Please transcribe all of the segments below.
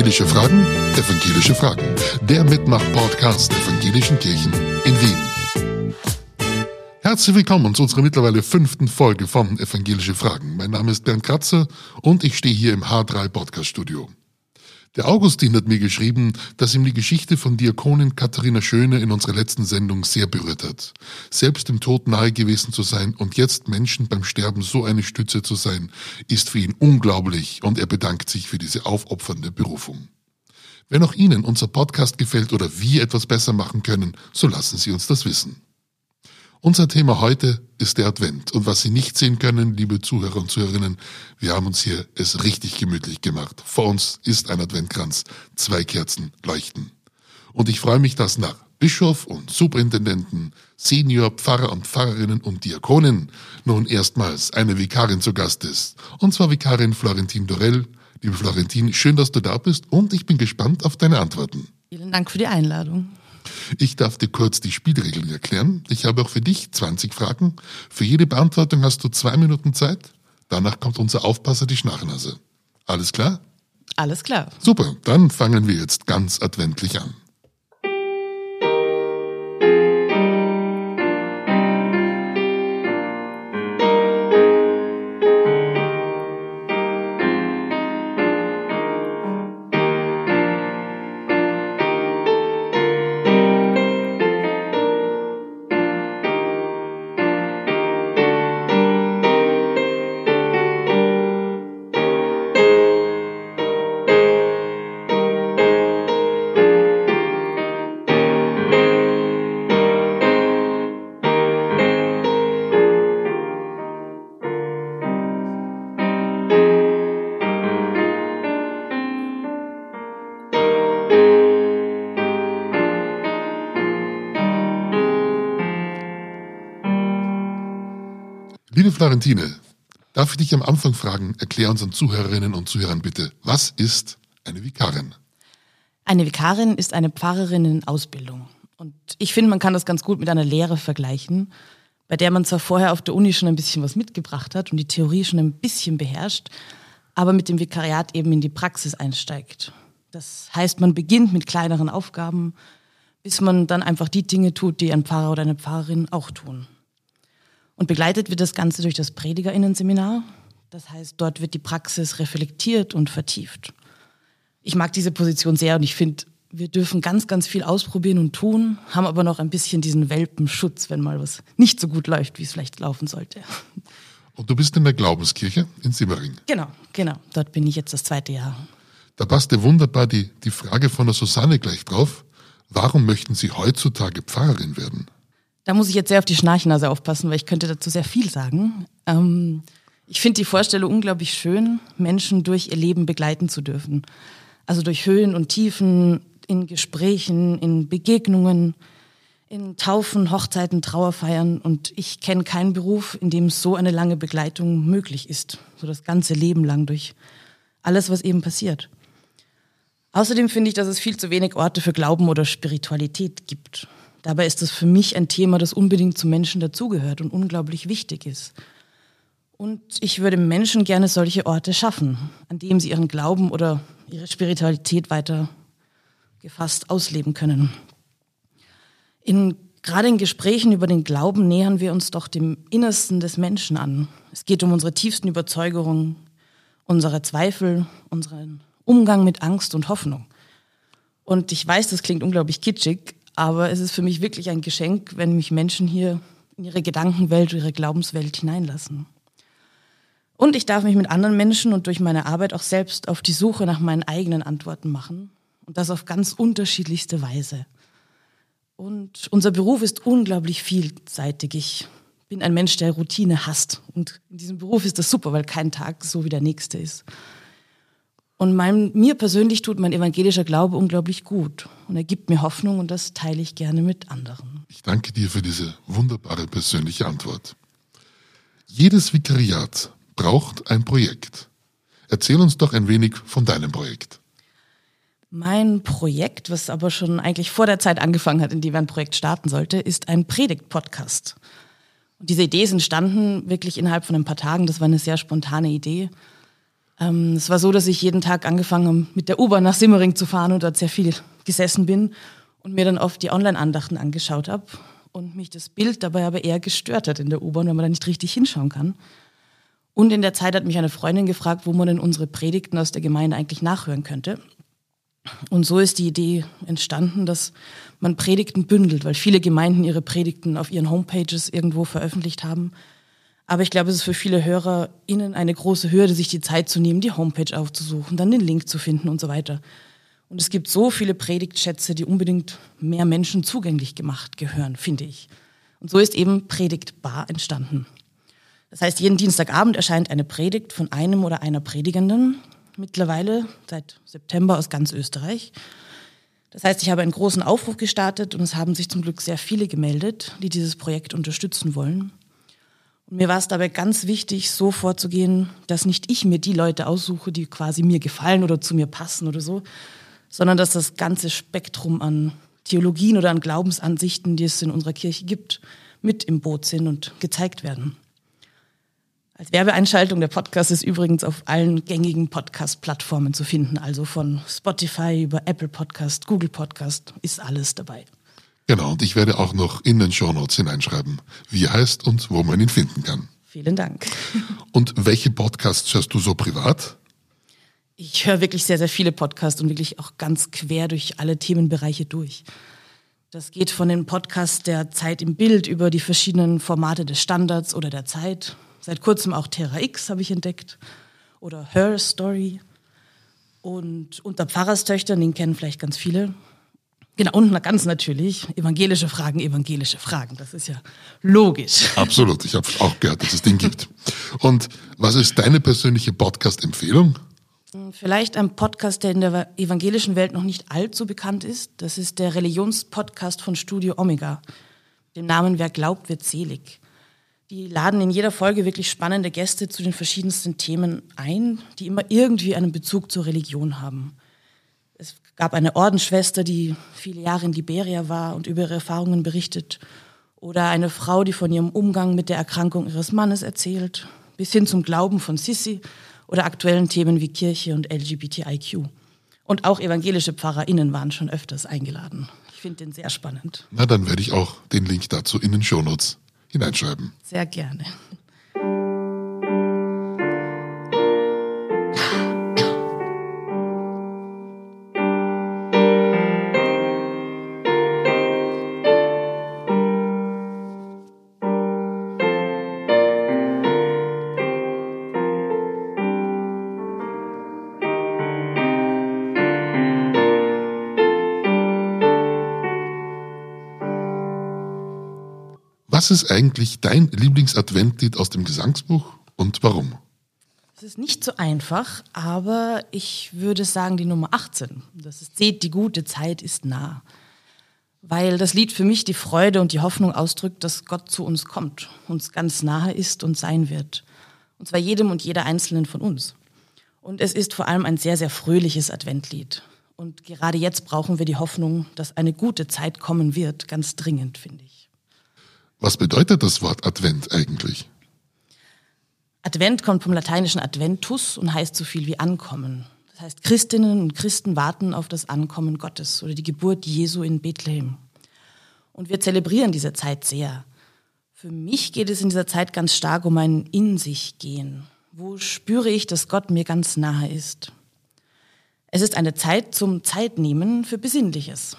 Evangelische Fragen, Evangelische Fragen. Der Mitmach-Podcast der Evangelischen Kirchen in Wien. Herzlich willkommen zu unserer mittlerweile fünften Folge von Evangelische Fragen. Mein Name ist Bernd Kratzer und ich stehe hier im H3 Podcast Studio. Der Augustin hat mir geschrieben, dass ihm die Geschichte von Diakonin Katharina Schöne in unserer letzten Sendung sehr berührt hat. Selbst dem Tod nahe gewesen zu sein und jetzt Menschen beim Sterben so eine Stütze zu sein, ist für ihn unglaublich und er bedankt sich für diese aufopfernde Berufung. Wenn auch Ihnen unser Podcast gefällt oder wir etwas besser machen können, so lassen Sie uns das wissen. Unser Thema heute ist der Advent. Und was Sie nicht sehen können, liebe Zuhörer und Zuhörerinnen, wir haben uns hier es richtig gemütlich gemacht. Vor uns ist ein Adventkranz. Zwei Kerzen leuchten. Und ich freue mich, dass nach Bischof und Superintendenten, Senior, Pfarrer und Pfarrerinnen und Diakonen nun erstmals eine Vikarin zu Gast ist. Und zwar Vikarin Florentin Dorell. Liebe Florentin, schön, dass du da bist und ich bin gespannt auf deine Antworten. Vielen Dank für die Einladung. Ich darf dir kurz die Spielregeln erklären. Ich habe auch für dich 20 Fragen. Für jede Beantwortung hast du zwei Minuten Zeit. Danach kommt unser Aufpasser die Schnarchnase. Alles klar? Alles klar. Super, dann fangen wir jetzt ganz adventlich an. Liebe Florentine, darf ich dich am Anfang fragen, erklär unseren Zuhörerinnen und Zuhörern bitte, was ist eine Vikarin? Eine Vikarin ist eine Pfarrerin in Ausbildung. Und ich finde, man kann das ganz gut mit einer Lehre vergleichen, bei der man zwar vorher auf der Uni schon ein bisschen was mitgebracht hat und die Theorie schon ein bisschen beherrscht, aber mit dem Vikariat eben in die Praxis einsteigt. Das heißt, man beginnt mit kleineren Aufgaben, bis man dann einfach die Dinge tut, die ein Pfarrer oder eine Pfarrerin auch tun. Und begleitet wird das Ganze durch das Predigerinnenseminar. Das heißt, dort wird die Praxis reflektiert und vertieft. Ich mag diese Position sehr und ich finde, wir dürfen ganz, ganz viel ausprobieren und tun, haben aber noch ein bisschen diesen Welpenschutz, wenn mal was nicht so gut läuft, wie es vielleicht laufen sollte. Und du bist in der Glaubenskirche in Simmering. Genau, genau. Dort bin ich jetzt das zweite Jahr. Da passt ja wunderbar die, die Frage von der Susanne gleich drauf. Warum möchten Sie heutzutage Pfarrerin werden? Da muss ich jetzt sehr auf die Schnarchnase aufpassen, weil ich könnte dazu sehr viel sagen. Ähm, ich finde die Vorstellung unglaublich schön, Menschen durch ihr Leben begleiten zu dürfen. Also durch Höhen und Tiefen, in Gesprächen, in Begegnungen, in Taufen, Hochzeiten, Trauerfeiern. Und ich kenne keinen Beruf, in dem so eine lange Begleitung möglich ist. So das ganze Leben lang durch alles, was eben passiert. Außerdem finde ich, dass es viel zu wenig Orte für Glauben oder Spiritualität gibt. Dabei ist es für mich ein Thema, das unbedingt zu Menschen dazugehört und unglaublich wichtig ist. Und ich würde Menschen gerne solche Orte schaffen, an denen sie ihren Glauben oder ihre Spiritualität weiter gefasst ausleben können. In, gerade in Gesprächen über den Glauben nähern wir uns doch dem Innersten des Menschen an. Es geht um unsere tiefsten Überzeugungen, unsere Zweifel, unseren Umgang mit Angst und Hoffnung. Und ich weiß, das klingt unglaublich kitschig, aber es ist für mich wirklich ein Geschenk, wenn mich Menschen hier in ihre Gedankenwelt, ihre Glaubenswelt hineinlassen. Und ich darf mich mit anderen Menschen und durch meine Arbeit auch selbst auf die Suche nach meinen eigenen Antworten machen. Und das auf ganz unterschiedlichste Weise. Und unser Beruf ist unglaublich vielseitig. Ich bin ein Mensch, der Routine hasst. Und in diesem Beruf ist das super, weil kein Tag so wie der nächste ist. Und mein, mir persönlich tut mein evangelischer Glaube unglaublich gut. Und er gibt mir Hoffnung und das teile ich gerne mit anderen. Ich danke dir für diese wunderbare persönliche Antwort. Jedes Vikariat braucht ein Projekt. Erzähl uns doch ein wenig von deinem Projekt. Mein Projekt, was aber schon eigentlich vor der Zeit angefangen hat, in die wir ein Projekt starten sollte, ist ein Predigt-Podcast. Und diese Idee ist entstanden wirklich innerhalb von ein paar Tagen. Das war eine sehr spontane Idee. Ähm, es war so, dass ich jeden Tag angefangen habe, mit der U-Bahn nach Simmering zu fahren und dort sehr viel gesessen bin und mir dann oft die Online-Andachten angeschaut habe und mich das Bild dabei aber eher gestört hat in der U-Bahn, wenn man da nicht richtig hinschauen kann. Und in der Zeit hat mich eine Freundin gefragt, wo man denn unsere Predigten aus der Gemeinde eigentlich nachhören könnte. Und so ist die Idee entstanden, dass man Predigten bündelt, weil viele Gemeinden ihre Predigten auf ihren Homepages irgendwo veröffentlicht haben. Aber ich glaube, es ist für viele HörerInnen eine große Hürde, sich die Zeit zu nehmen, die Homepage aufzusuchen, dann den Link zu finden und so weiter. Und es gibt so viele Predigtschätze, die unbedingt mehr Menschen zugänglich gemacht gehören, finde ich. Und so ist eben Predigtbar entstanden. Das heißt, jeden Dienstagabend erscheint eine Predigt von einem oder einer Predigenden, mittlerweile seit September aus ganz Österreich. Das heißt, ich habe einen großen Aufruf gestartet und es haben sich zum Glück sehr viele gemeldet, die dieses Projekt unterstützen wollen. Mir war es dabei ganz wichtig, so vorzugehen, dass nicht ich mir die Leute aussuche, die quasi mir gefallen oder zu mir passen oder so, sondern dass das ganze Spektrum an Theologien oder an Glaubensansichten, die es in unserer Kirche gibt, mit im Boot sind und gezeigt werden. Als Werbeeinschaltung der Podcast ist übrigens auf allen gängigen Podcast-Plattformen zu finden, also von Spotify über Apple Podcast, Google Podcast, ist alles dabei. Genau, und ich werde auch noch in den Show Notes hineinschreiben, wie er heißt und wo man ihn finden kann. Vielen Dank. Und welche Podcasts hörst du so privat? Ich höre wirklich sehr, sehr viele Podcasts und wirklich auch ganz quer durch alle Themenbereiche durch. Das geht von den Podcasts der Zeit im Bild über die verschiedenen Formate des Standards oder der Zeit Seit kurzem auch Terra X habe ich entdeckt oder Her Story. Und unter Pfarrerstöchtern, den kennen vielleicht ganz viele. Genau, und ganz natürlich, evangelische Fragen, evangelische Fragen. Das ist ja logisch. Absolut, ich habe auch gehört, dass es den gibt. Und was ist deine persönliche Podcast-Empfehlung? Vielleicht ein Podcast, der in der evangelischen Welt noch nicht allzu bekannt ist. Das ist der Religionspodcast von Studio Omega. Den Namen Wer glaubt, wird selig. Die laden in jeder Folge wirklich spannende Gäste zu den verschiedensten Themen ein, die immer irgendwie einen Bezug zur Religion haben. Es gab eine Ordensschwester, die viele Jahre in Liberia war und über ihre Erfahrungen berichtet. Oder eine Frau, die von ihrem Umgang mit der Erkrankung ihres Mannes erzählt. Bis hin zum Glauben von Sissi oder aktuellen Themen wie Kirche und LGBTIQ. Und auch evangelische PfarrerInnen waren schon öfters eingeladen. Ich finde den sehr spannend. Na, dann werde ich auch den Link dazu in den Shownotes hineinschreiben. Sehr gerne. Was ist eigentlich dein Lieblingsadventlied aus dem Gesangsbuch und warum? Es ist nicht so einfach, aber ich würde sagen die Nummer 18. Das ist Seht, die gute Zeit ist nah. Weil das Lied für mich die Freude und die Hoffnung ausdrückt, dass Gott zu uns kommt, uns ganz nahe ist und sein wird. Und zwar jedem und jeder Einzelnen von uns. Und es ist vor allem ein sehr, sehr fröhliches Adventlied. Und gerade jetzt brauchen wir die Hoffnung, dass eine gute Zeit kommen wird, ganz dringend, finde ich. Was bedeutet das Wort Advent eigentlich? Advent kommt vom lateinischen Adventus und heißt so viel wie ankommen. Das heißt, Christinnen und Christen warten auf das Ankommen Gottes oder die Geburt Jesu in Bethlehem. Und wir zelebrieren diese Zeit sehr. Für mich geht es in dieser Zeit ganz stark um ein In sich gehen. Wo spüre ich, dass Gott mir ganz nahe ist? Es ist eine Zeit zum Zeitnehmen für Besinnliches.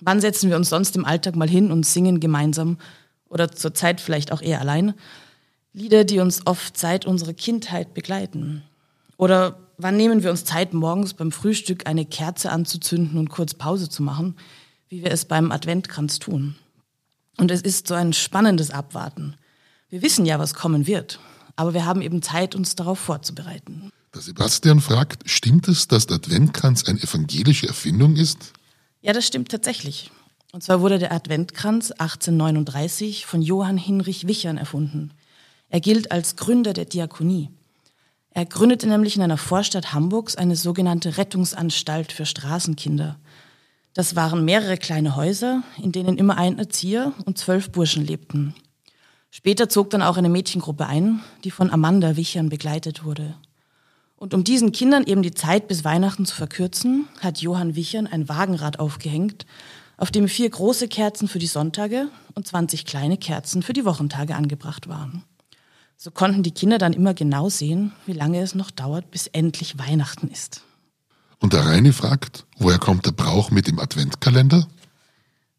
Wann setzen wir uns sonst im Alltag mal hin und singen gemeinsam oder zur Zeit vielleicht auch eher allein, Lieder, die uns oft seit unserer Kindheit begleiten. Oder wann nehmen wir uns Zeit, morgens beim Frühstück eine Kerze anzuzünden und kurz Pause zu machen, wie wir es beim Adventkranz tun. Und es ist so ein spannendes Abwarten. Wir wissen ja, was kommen wird, aber wir haben eben Zeit, uns darauf vorzubereiten. Der Sebastian fragt, stimmt es, dass der Adventkranz eine evangelische Erfindung ist? Ja, das stimmt tatsächlich. Und zwar wurde der Adventkranz 1839 von Johann Hinrich Wichern erfunden. Er gilt als Gründer der Diakonie. Er gründete nämlich in einer Vorstadt Hamburgs eine sogenannte Rettungsanstalt für Straßenkinder. Das waren mehrere kleine Häuser, in denen immer ein Erzieher und zwölf Burschen lebten. Später zog dann auch eine Mädchengruppe ein, die von Amanda Wichern begleitet wurde. Und um diesen Kindern eben die Zeit bis Weihnachten zu verkürzen, hat Johann Wichern ein Wagenrad aufgehängt, auf dem vier große Kerzen für die Sonntage und 20 kleine Kerzen für die Wochentage angebracht waren. So konnten die Kinder dann immer genau sehen, wie lange es noch dauert, bis endlich Weihnachten ist. Und der Reine fragt, woher kommt der Brauch mit dem Adventkalender?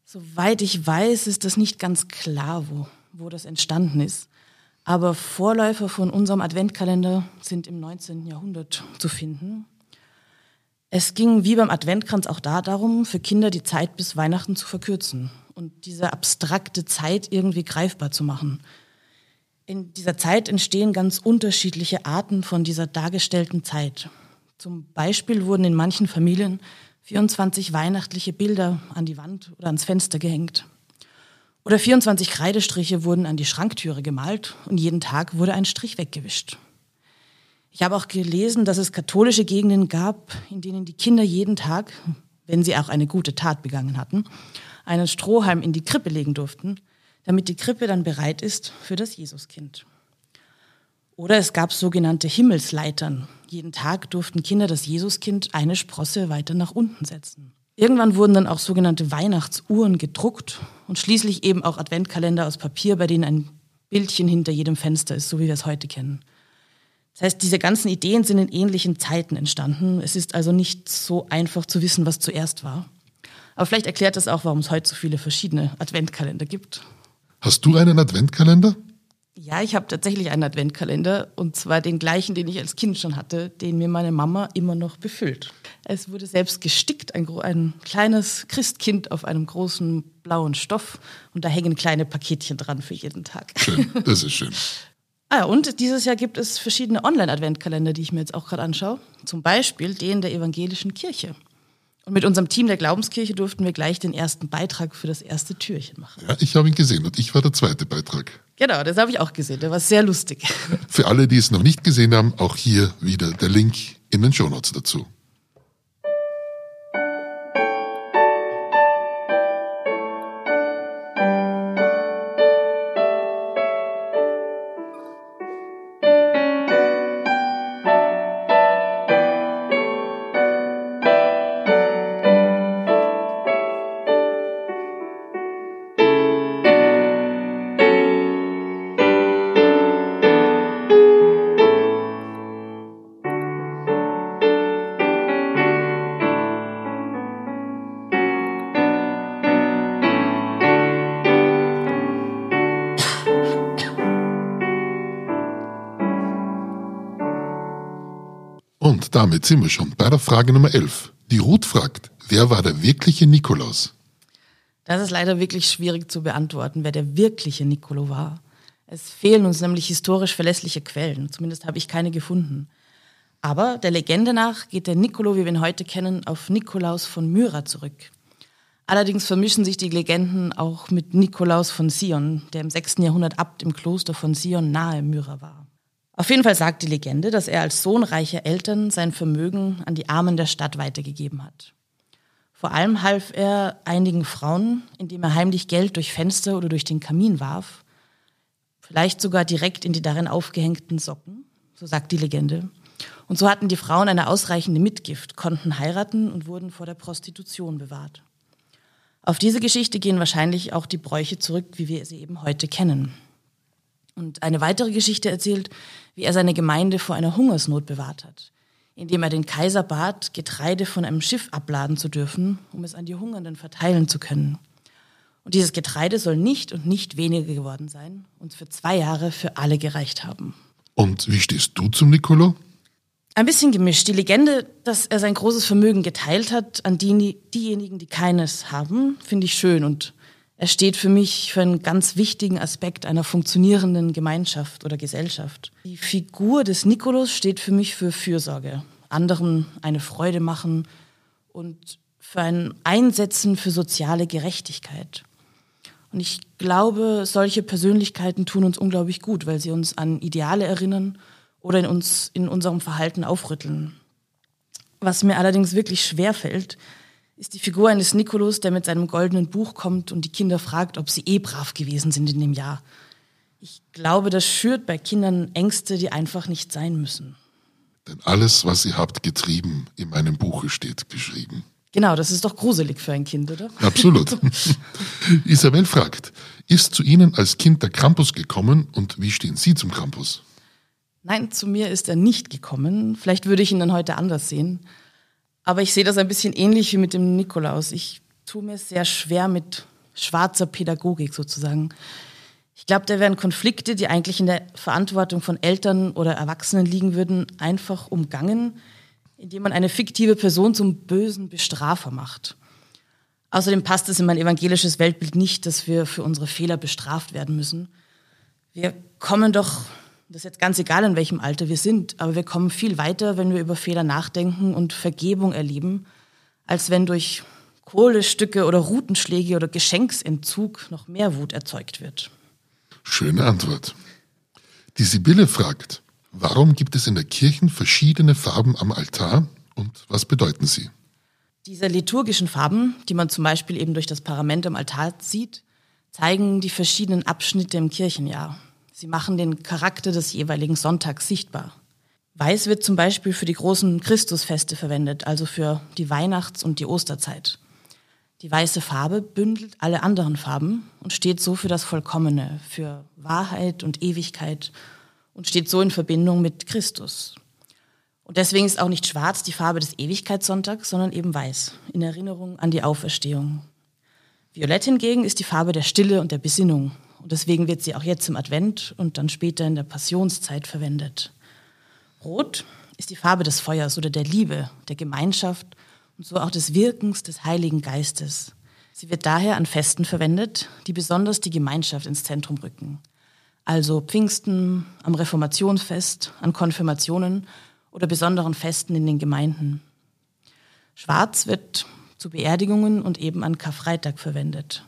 Soweit ich weiß, ist das nicht ganz klar, wo, wo das entstanden ist. Aber Vorläufer von unserem Adventkalender sind im 19. Jahrhundert zu finden. Es ging wie beim Adventkranz auch da darum, für Kinder die Zeit bis Weihnachten zu verkürzen und diese abstrakte Zeit irgendwie greifbar zu machen. In dieser Zeit entstehen ganz unterschiedliche Arten von dieser dargestellten Zeit. Zum Beispiel wurden in manchen Familien 24 weihnachtliche Bilder an die Wand oder ans Fenster gehängt. Oder 24 Kreidestriche wurden an die Schranktüre gemalt und jeden Tag wurde ein Strich weggewischt. Ich habe auch gelesen, dass es katholische Gegenden gab, in denen die Kinder jeden Tag, wenn sie auch eine gute Tat begangen hatten, einen Strohhalm in die Krippe legen durften, damit die Krippe dann bereit ist für das Jesuskind. Oder es gab sogenannte Himmelsleitern. Jeden Tag durften Kinder das Jesuskind eine Sprosse weiter nach unten setzen. Irgendwann wurden dann auch sogenannte Weihnachtsuhren gedruckt und schließlich eben auch Adventkalender aus Papier, bei denen ein Bildchen hinter jedem Fenster ist, so wie wir es heute kennen. Das heißt, diese ganzen Ideen sind in ähnlichen Zeiten entstanden. Es ist also nicht so einfach zu wissen, was zuerst war. Aber vielleicht erklärt das auch, warum es heute so viele verschiedene Adventkalender gibt. Hast du einen Adventkalender? Ja, ich habe tatsächlich einen Adventkalender und zwar den gleichen, den ich als Kind schon hatte, den mir meine Mama immer noch befüllt. Es wurde selbst gestickt, ein, ein, kleines Christkind auf einem großen blauen Stoff und da hängen kleine Paketchen dran für jeden Tag. Schön, das ist schön. ah, und dieses Jahr gibt es verschiedene Online-Adventkalender, die ich mir jetzt auch gerade anschaue. Zum Beispiel den der evangelischen Kirche. Und mit unserem Team der Glaubenskirche durften wir gleich den ersten Beitrag für das erste Türchen machen. Ja, ich habe ihn gesehen und ich war der zweite Beitrag. Genau, das habe ich auch gesehen. Der war sehr lustig. Für alle, die es noch nicht gesehen haben, auch hier wieder der Link in den Shownotes dazu. Und damit sind wir schon bei der Frage Nummer 11. Die Ruth fragt, wer war der wirkliche Nikolaus? Das ist leider wirklich schwierig zu beantworten, wer der wirkliche Nicolo war. Es fehlen uns nämlich historisch verlässliche Quellen, zumindest habe ich keine gefunden. Aber der Legende nach geht der Nicolo, wie wir ihn heute kennen, auf Nikolaus von Myra zurück. Allerdings vermischen sich die Legenden auch mit Nikolaus von Sion, der im 6. Jahrhundert Abt im Kloster von Sion nahe Myra war. Auf jeden Fall sagt die Legende, dass er als Sohn reicher Eltern sein Vermögen an die Armen der Stadt weitergegeben hat. Vor allem half er einigen Frauen, indem er heimlich Geld durch Fenster oder durch den Kamin warf, vielleicht sogar direkt in die darin aufgehängten Socken, so sagt die Legende. Und so hatten die Frauen eine ausreichende Mitgift, konnten heiraten und wurden vor der Prostitution bewahrt. Auf diese Geschichte gehen wahrscheinlich auch die Bräuche zurück, wie wir sie eben heute kennen. Und eine weitere Geschichte erzählt, wie er seine Gemeinde vor einer Hungersnot bewahrt hat, indem er den Kaiser bat, Getreide von einem Schiff abladen zu dürfen, um es an die Hungernden verteilen zu können. Und dieses Getreide soll nicht und nicht weniger geworden sein und für zwei Jahre für alle gereicht haben. Und wie stehst du zum Nicolo? Ein bisschen gemischt. Die Legende, dass er sein großes Vermögen geteilt hat an die, diejenigen, die keines haben, finde ich schön und er steht für mich für einen ganz wichtigen Aspekt einer funktionierenden Gemeinschaft oder Gesellschaft. Die Figur des Nikolaus steht für mich für Fürsorge, anderen eine Freude machen und für ein Einsetzen für soziale Gerechtigkeit. Und ich glaube, solche Persönlichkeiten tun uns unglaublich gut, weil sie uns an Ideale erinnern oder in uns in unserem Verhalten aufrütteln. Was mir allerdings wirklich schwer fällt, ist die Figur eines Nikolaus, der mit seinem goldenen Buch kommt und die Kinder fragt, ob sie eh brav gewesen sind in dem Jahr. Ich glaube, das schürt bei Kindern Ängste, die einfach nicht sein müssen. Denn alles, was ihr habt getrieben, in meinem Buche steht geschrieben. Genau, das ist doch gruselig für ein Kind, oder? Absolut. Isabel fragt, ist zu Ihnen als Kind der Krampus gekommen und wie stehen Sie zum Krampus? Nein, zu mir ist er nicht gekommen. Vielleicht würde ich ihn dann heute anders sehen. Aber ich sehe das ein bisschen ähnlich wie mit dem Nikolaus. Ich tue mir sehr schwer mit schwarzer Pädagogik sozusagen. Ich glaube, da wären Konflikte, die eigentlich in der Verantwortung von Eltern oder Erwachsenen liegen würden, einfach umgangen, indem man eine fiktive Person zum bösen Bestrafer macht. Außerdem passt es in mein evangelisches Weltbild nicht, dass wir für unsere Fehler bestraft werden müssen. Wir kommen doch, das ist jetzt ganz egal, in welchem Alter wir sind, aber wir kommen viel weiter, wenn wir über Fehler nachdenken und Vergebung erleben, als wenn durch Kohlestücke oder Rutenschläge oder Geschenksentzug noch mehr Wut erzeugt wird. Schöne Antwort. Die Sibylle fragt, warum gibt es in der Kirche verschiedene Farben am Altar und was bedeuten sie? Diese liturgischen Farben, die man zum Beispiel eben durch das Parament am Altar sieht, zeigen die verschiedenen Abschnitte im Kirchenjahr. Sie machen den Charakter des jeweiligen Sonntags sichtbar. Weiß wird zum Beispiel für die großen Christusfeste verwendet, also für die Weihnachts- und die Osterzeit. Die weiße Farbe bündelt alle anderen Farben und steht so für das Vollkommene, für Wahrheit und Ewigkeit und steht so in Verbindung mit Christus. Und deswegen ist auch nicht schwarz die Farbe des Ewigkeitssonntags, sondern eben weiß, in Erinnerung an die Auferstehung. Violett hingegen ist die Farbe der Stille und der Besinnung. Und deswegen wird sie auch jetzt im Advent und dann später in der Passionszeit verwendet. Rot ist die Farbe des Feuers oder der Liebe, der Gemeinschaft und so auch des Wirkens des Heiligen Geistes. Sie wird daher an Festen verwendet, die besonders die Gemeinschaft ins Zentrum rücken. Also Pfingsten, am Reformationsfest, an Konfirmationen oder besonderen Festen in den Gemeinden. Schwarz wird zu Beerdigungen und eben an Karfreitag verwendet.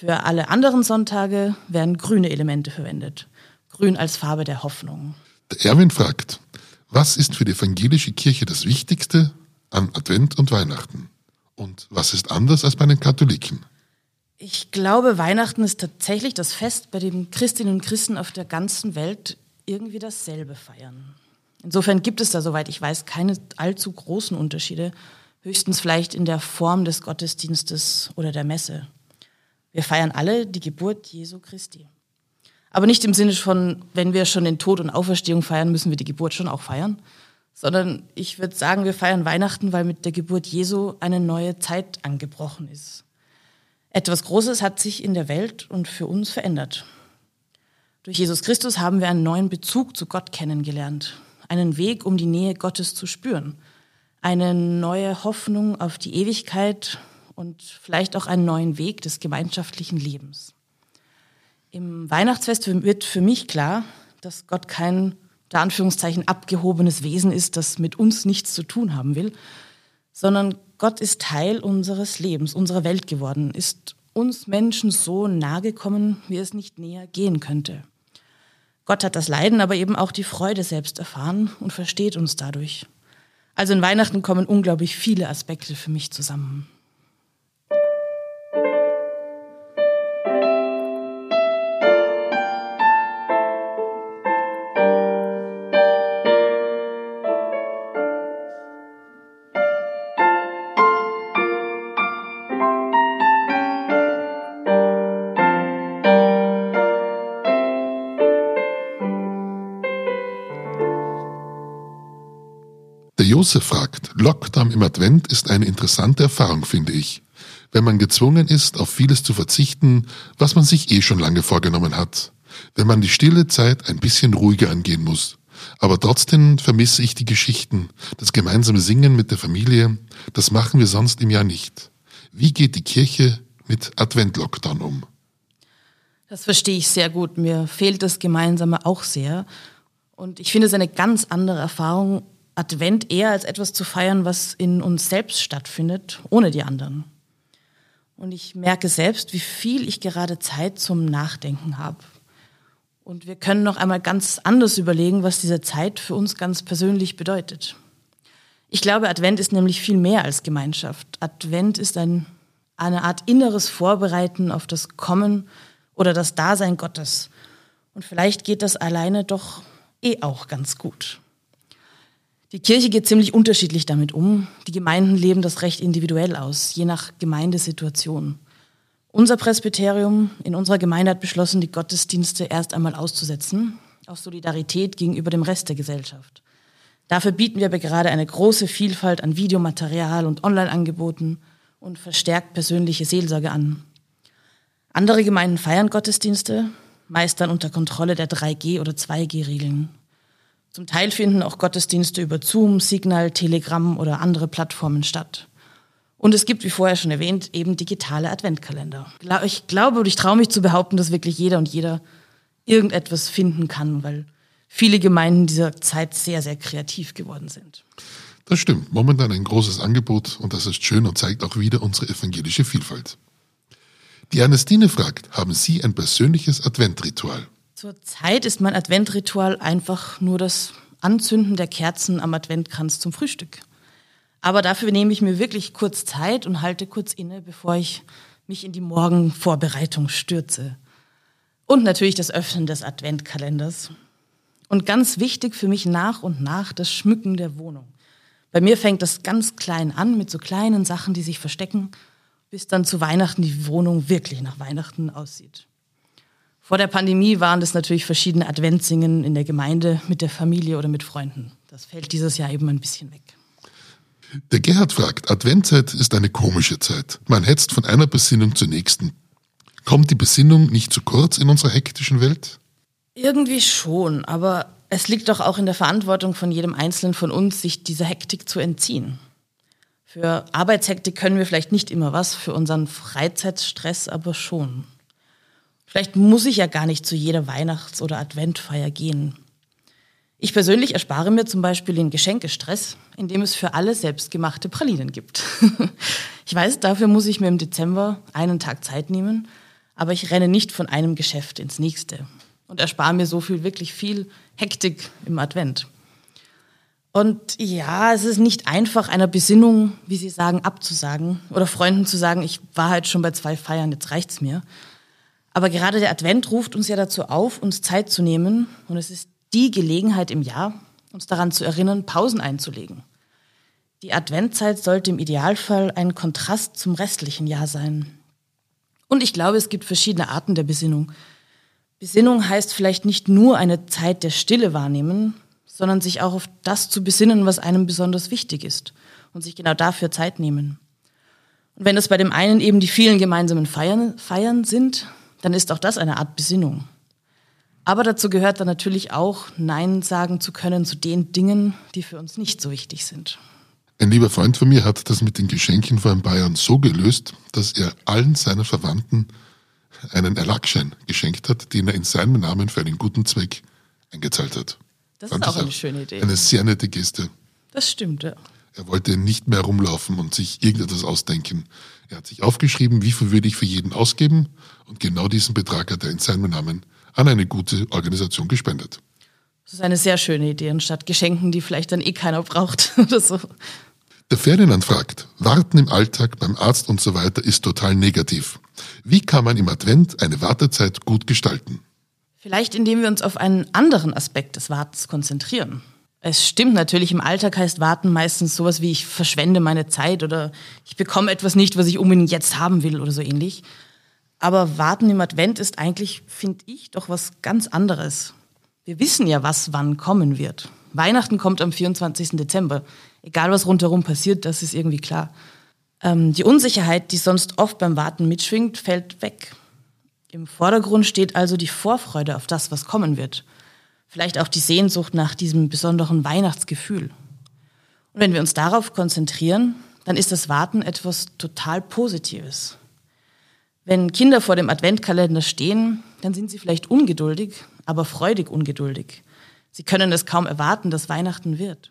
Für alle anderen Sonntage werden grüne Elemente verwendet. Grün als Farbe der Hoffnung. Der Erwin fragt, was ist für die evangelische Kirche das Wichtigste an Advent und Weihnachten? Und was ist anders als bei den Katholiken? Ich glaube, Weihnachten ist tatsächlich das Fest, bei dem Christinnen und Christen auf der ganzen Welt irgendwie dasselbe feiern. Insofern gibt es da, soweit ich weiß, keine allzu großen Unterschiede, höchstens vielleicht in der Form des Gottesdienstes oder der Messe. Wir feiern alle die Geburt Jesu Christi. Aber nicht im Sinne von, wenn wir schon den Tod und Auferstehung feiern, müssen wir die Geburt schon auch feiern, sondern ich würde sagen, wir feiern Weihnachten, weil mit der Geburt Jesu eine neue Zeit angebrochen ist. Etwas Großes hat sich in der Welt und für uns verändert. Durch Jesus Christus haben wir einen neuen Bezug zu Gott kennengelernt, einen Weg, um die Nähe Gottes zu spüren, eine neue Hoffnung auf die Ewigkeit und vielleicht auch einen neuen Weg des gemeinschaftlichen Lebens. Im Weihnachtsfest wird für mich klar, dass Gott kein, der Anführungszeichen, abgehobenes Wesen ist, das mit uns nichts zu tun haben will, sondern Gott ist Teil unseres Lebens, unserer Welt geworden, ist uns Menschen so nahe gekommen, wie es nicht näher gehen könnte. Gott hat das Leiden, aber eben auch die Freude selbst erfahren und versteht uns dadurch. Also in Weihnachten kommen unglaublich viele Aspekte für mich zusammen. Josef fragt, Lockdown im Advent ist eine interessante Erfahrung, finde ich. Wenn man gezwungen ist, auf vieles zu verzichten, was man sich eh schon lange vorgenommen hat. Wenn man die stille Zeit ein bisschen ruhiger angehen muss. Aber trotzdem vermisse ich die Geschichten, das gemeinsame Singen mit der Familie, das machen wir sonst im Jahr nicht. Wie geht die Kirche mit Advent-Lockdown um? Das verstehe ich sehr gut. Mir fehlt das Gemeinsame auch sehr. Und ich finde es eine ganz andere Erfahrung, Advent eher als etwas zu feiern, was in uns selbst stattfindet, ohne die anderen. Und ich merke selbst, wie viel ich gerade Zeit zum Nachdenken habe. Und wir können noch einmal ganz anders überlegen, was diese Zeit für uns ganz persönlich bedeutet. Ich glaube, Advent ist nämlich viel mehr als Gemeinschaft. Advent ist ein, eine Art inneres Vorbereiten auf das Kommen oder das Dasein Gottes. Und vielleicht geht das alleine doch eh auch ganz gut. Die Kirche geht ziemlich unterschiedlich damit um. Die Gemeinden leben das recht individuell aus, je nach Gemeindesituation. Unser Presbyterium in unserer Gemeinde hat beschlossen, die Gottesdienste erst einmal auszusetzen, aus Solidarität gegenüber dem Rest der Gesellschaft. Dafür bieten wir gerade eine große Vielfalt an Videomaterial und Online-Angeboten und verstärkt persönliche Seelsorge an. Andere Gemeinden feiern Gottesdienste, meist dann unter Kontrolle der 3G- oder 2G-Regeln. Zum Teil finden auch Gottesdienste über Zoom, Signal, Telegram oder andere Plattformen statt. Und es gibt, wie vorher schon erwähnt, eben digitale Adventkalender. Ich glaube und ich traue mich zu behaupten, dass wirklich jeder und jeder irgendetwas finden kann, weil viele Gemeinden dieser Zeit sehr, sehr kreativ geworden sind. Das stimmt. Momentan ein großes Angebot und das ist schön und zeigt auch wieder unsere evangelische Vielfalt. Die Ernestine fragt, haben Sie ein persönliches Adventritual? Zurzeit ist mein Adventritual einfach nur das Anzünden der Kerzen am Adventkranz zum Frühstück. Aber dafür nehme ich mir wirklich kurz Zeit und halte kurz inne, bevor ich mich in die Morgenvorbereitung stürze. Und natürlich das Öffnen des Adventkalenders. Und ganz wichtig für mich nach und nach das Schmücken der Wohnung. Bei mir fängt das ganz klein an mit so kleinen Sachen, die sich verstecken, bis dann zu Weihnachten die Wohnung wirklich nach Weihnachten aussieht. Vor der Pandemie waren das natürlich verschiedene Adventssingen in der Gemeinde mit der Familie oder mit Freunden. Das fällt dieses Jahr eben ein bisschen weg. Der Gerhard fragt, Adventzeit ist eine komische Zeit. Man hetzt von einer Besinnung zur nächsten. Kommt die Besinnung nicht zu kurz in unserer hektischen Welt? Irgendwie schon, aber es liegt doch auch in der Verantwortung von jedem Einzelnen von uns, sich dieser Hektik zu entziehen. Für Arbeitshektik können wir vielleicht nicht immer was, für unseren Freizeitstress aber schon. Vielleicht muss ich ja gar nicht zu jeder Weihnachts- oder Adventfeier gehen. Ich persönlich erspare mir zum Beispiel den Geschenkestress, indem es für alle selbstgemachte Pralinen gibt. ich weiß, dafür muss ich mir im Dezember einen Tag Zeit nehmen, aber ich renne nicht von einem Geschäft ins nächste und erspare mir so viel, wirklich viel Hektik im Advent. Und ja, es ist nicht einfach, einer Besinnung, wie Sie sagen, abzusagen oder Freunden zu sagen, ich war halt schon bei zwei Feiern, jetzt reicht's mir. Aber gerade der Advent ruft uns ja dazu auf, uns Zeit zu nehmen. Und es ist die Gelegenheit im Jahr, uns daran zu erinnern, Pausen einzulegen. Die Adventzeit sollte im Idealfall ein Kontrast zum restlichen Jahr sein. Und ich glaube, es gibt verschiedene Arten der Besinnung. Besinnung heißt vielleicht nicht nur eine Zeit der Stille wahrnehmen, sondern sich auch auf das zu besinnen, was einem besonders wichtig ist und sich genau dafür Zeit nehmen. Und wenn es bei dem einen eben die vielen gemeinsamen Feiern, Feiern sind, dann ist auch das eine Art Besinnung. Aber dazu gehört dann natürlich auch, Nein sagen zu können zu den Dingen, die für uns nicht so wichtig sind. Ein lieber Freund von mir hat das mit den Geschenken vor ein paar Jahren so gelöst, dass er allen seinen Verwandten einen Erlagsschein geschenkt hat, den er in seinem Namen für einen guten Zweck eingezahlt hat. Das Fand ist auch eine schöne Idee. Eine sehr nette Geste. Das stimmt, ja. Er wollte nicht mehr rumlaufen und sich irgendetwas ausdenken. Er hat sich aufgeschrieben, wie viel würde ich für jeden ausgeben und genau diesen Betrag hat er in seinem Namen an eine gute Organisation gespendet. Das ist eine sehr schöne Idee, anstatt Geschenken, die vielleicht dann eh keiner braucht oder so. Der Ferdinand fragt, Warten im Alltag beim Arzt und so weiter ist total negativ. Wie kann man im Advent eine Wartezeit gut gestalten? Vielleicht indem wir uns auf einen anderen Aspekt des Wartens konzentrieren. Es stimmt natürlich, im Alltag heißt Warten meistens sowas wie ich verschwende meine Zeit oder ich bekomme etwas nicht, was ich unbedingt jetzt haben will oder so ähnlich. Aber Warten im Advent ist eigentlich, finde ich, doch was ganz anderes. Wir wissen ja, was wann kommen wird. Weihnachten kommt am 24. Dezember. Egal, was rundherum passiert, das ist irgendwie klar. Ähm, die Unsicherheit, die sonst oft beim Warten mitschwingt, fällt weg. Im Vordergrund steht also die Vorfreude auf das, was kommen wird vielleicht auch die Sehnsucht nach diesem besonderen Weihnachtsgefühl. Und wenn wir uns darauf konzentrieren, dann ist das Warten etwas total Positives. Wenn Kinder vor dem Adventkalender stehen, dann sind sie vielleicht ungeduldig, aber freudig ungeduldig. Sie können es kaum erwarten, dass Weihnachten wird.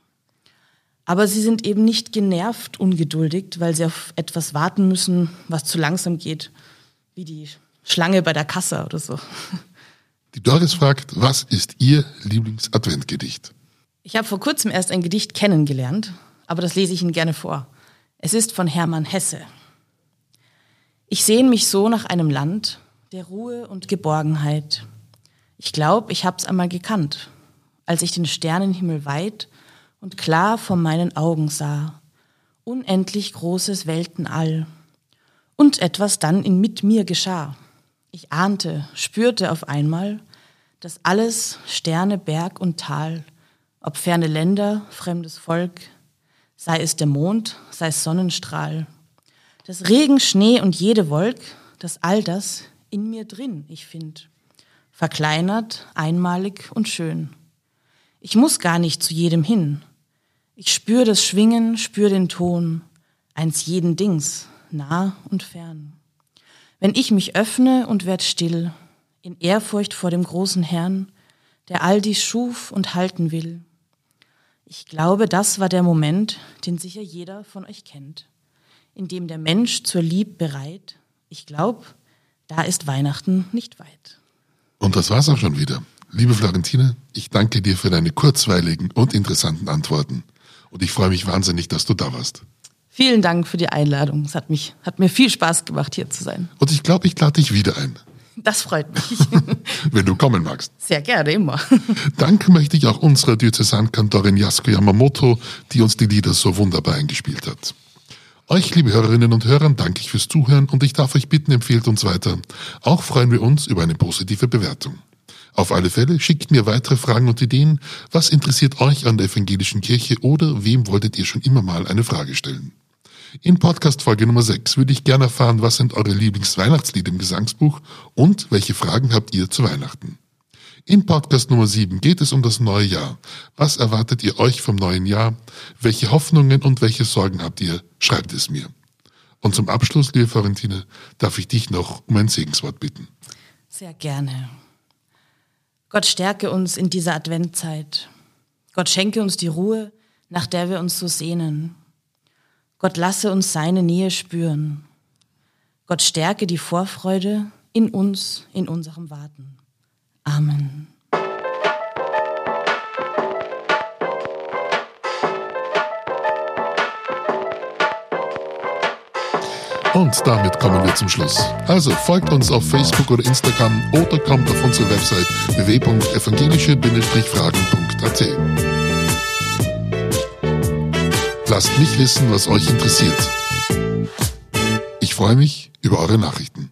Aber sie sind eben nicht genervt ungeduldig, weil sie auf etwas warten müssen, was zu langsam geht, wie die Schlange bei der Kasse oder so. Die Doris fragt, was ist Ihr Lieblingsadventgedicht? Ich habe vor kurzem erst ein Gedicht kennengelernt, aber das lese ich Ihnen gerne vor. Es ist von Hermann Hesse. Ich sehne mich so nach einem Land der Ruhe und Geborgenheit. Ich glaube, ich hab's einmal gekannt, als ich den Sternenhimmel weit und klar vor meinen Augen sah, unendlich großes Weltenall, und etwas dann in mit mir geschah. Ich ahnte, spürte auf einmal, dass alles Sterne, Berg und Tal, ob ferne Länder, fremdes Volk, sei es der Mond, sei es Sonnenstrahl, das Regen, Schnee und jede Wolk, dass all das in mir drin ich find, verkleinert, einmalig und schön. Ich muss gar nicht zu jedem hin. Ich spür das Schwingen, spür den Ton, eins jeden Dings, nah und fern. Wenn ich mich öffne und werd still, in Ehrfurcht vor dem großen Herrn, der all dies schuf und halten will. Ich glaube, das war der Moment, den sicher jeder von euch kennt, in dem der Mensch zur Lieb bereit. Ich glaube, da ist Weihnachten nicht weit. Und das war's auch schon wieder. Liebe Florentine, ich danke dir für deine kurzweiligen und interessanten Antworten. Und ich freue mich wahnsinnig, dass du da warst. Vielen Dank für die Einladung. Es hat, mich, hat mir viel Spaß gemacht, hier zu sein. Und ich glaube, ich lade dich wieder ein. Das freut mich. Wenn du kommen magst. Sehr gerne, immer. Danke möchte ich auch unserer Diözesankantorin Yasuko Yamamoto, die uns die Lieder so wunderbar eingespielt hat. Euch, liebe Hörerinnen und Hörer, danke ich fürs Zuhören und ich darf euch bitten, empfehlt uns weiter. Auch freuen wir uns über eine positive Bewertung. Auf alle Fälle schickt mir weitere Fragen und Ideen. Was interessiert euch an der evangelischen Kirche oder wem wolltet ihr schon immer mal eine Frage stellen? In Podcast Folge Nummer 6 würde ich gerne erfahren, was sind eure Lieblingsweihnachtslieder im Gesangsbuch und welche Fragen habt ihr zu Weihnachten. In Podcast Nummer 7 geht es um das neue Jahr. Was erwartet ihr euch vom neuen Jahr? Welche Hoffnungen und welche Sorgen habt ihr? Schreibt es mir. Und zum Abschluss, liebe Florentine, darf ich dich noch um ein Segenswort bitten. Sehr gerne. Gott stärke uns in dieser Adventzeit. Gott schenke uns die Ruhe, nach der wir uns so sehnen. Gott lasse uns seine Nähe spüren. Gott stärke die Vorfreude in uns, in unserem Warten. Amen. Und damit kommen wir zum Schluss. Also folgt uns auf Facebook oder Instagram oder kommt auf unsere Website www.evangelische-fragen.at. Lasst mich wissen, was euch interessiert. Ich freue mich über eure Nachrichten.